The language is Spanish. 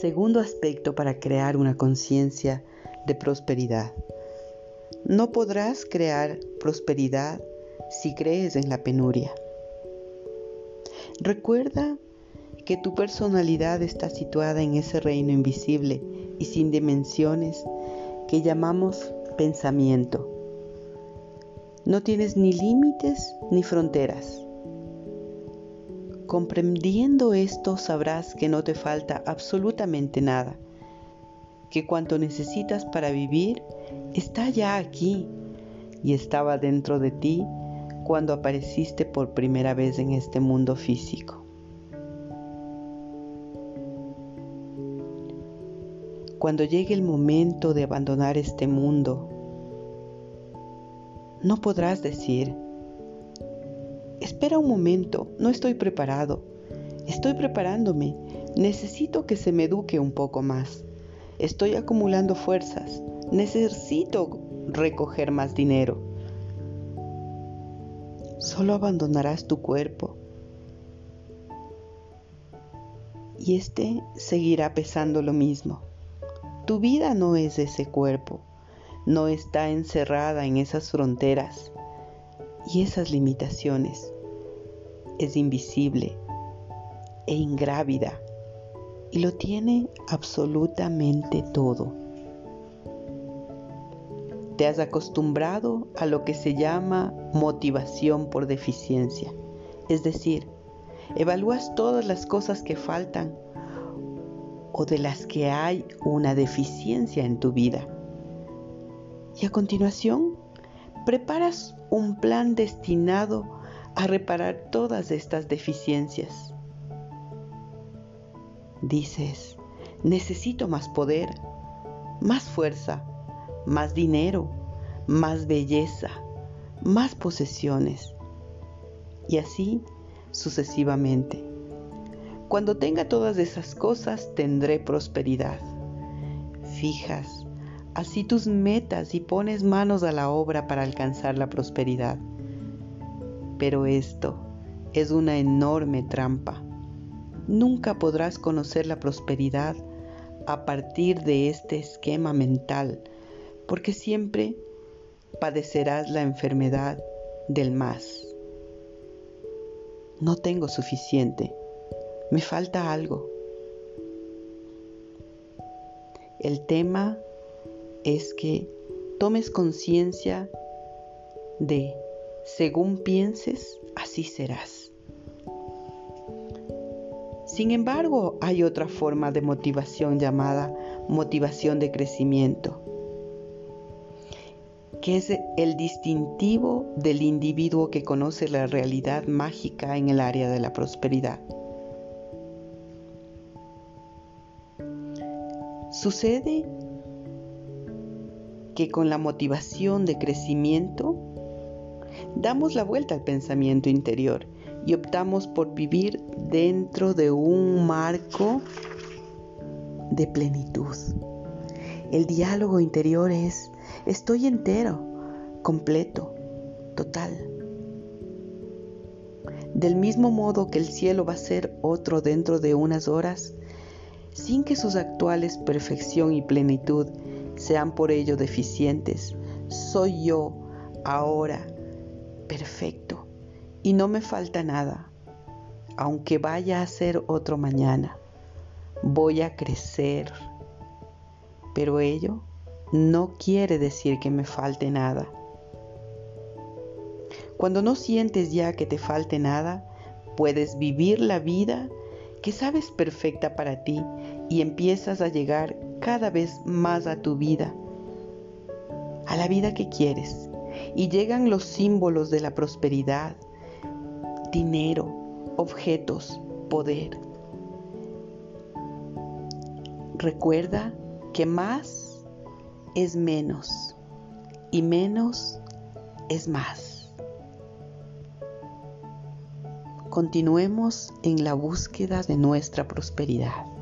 Segundo aspecto para crear una conciencia de prosperidad. No podrás crear prosperidad si crees en la penuria. Recuerda que tu personalidad está situada en ese reino invisible y sin dimensiones que llamamos pensamiento. No tienes ni límites ni fronteras. Comprendiendo esto sabrás que no te falta absolutamente nada, que cuanto necesitas para vivir está ya aquí y estaba dentro de ti cuando apareciste por primera vez en este mundo físico. Cuando llegue el momento de abandonar este mundo, no podrás decir, espera un momento, no estoy preparado, estoy preparándome, necesito que se me eduque un poco más, estoy acumulando fuerzas, necesito recoger más dinero. Solo abandonarás tu cuerpo. Y este seguirá pesando lo mismo. Tu vida no es ese cuerpo, no está encerrada en esas fronteras y esas limitaciones. Es invisible e ingrávida y lo tiene absolutamente todo. Te has acostumbrado a lo que se llama motivación por deficiencia, es decir, evalúas todas las cosas que faltan o de las que hay una deficiencia en tu vida. Y a continuación, preparas un plan destinado a reparar todas estas deficiencias. Dices, necesito más poder, más fuerza, más dinero, más belleza, más posesiones. Y así sucesivamente. Cuando tenga todas esas cosas tendré prosperidad. Fijas así tus metas y pones manos a la obra para alcanzar la prosperidad. Pero esto es una enorme trampa. Nunca podrás conocer la prosperidad a partir de este esquema mental, porque siempre padecerás la enfermedad del más. No tengo suficiente, me falta algo. El tema es que tomes conciencia de, según pienses, así serás. Sin embargo, hay otra forma de motivación llamada motivación de crecimiento, que es el distintivo del individuo que conoce la realidad mágica en el área de la prosperidad. Sucede que con la motivación de crecimiento damos la vuelta al pensamiento interior y optamos por vivir dentro de un marco de plenitud. El diálogo interior es, estoy entero, completo, total. Del mismo modo que el cielo va a ser otro dentro de unas horas, sin que sus actuales perfección y plenitud sean por ello deficientes. Soy yo ahora perfecto y no me falta nada, aunque vaya a ser otro mañana. Voy a crecer, pero ello no quiere decir que me falte nada. Cuando no sientes ya que te falte nada, puedes vivir la vida que sabes perfecta para ti y empiezas a llegar cada vez más a tu vida, a la vida que quieres. Y llegan los símbolos de la prosperidad, dinero, objetos, poder. Recuerda que más es menos y menos es más. Continuemos en la búsqueda de nuestra prosperidad.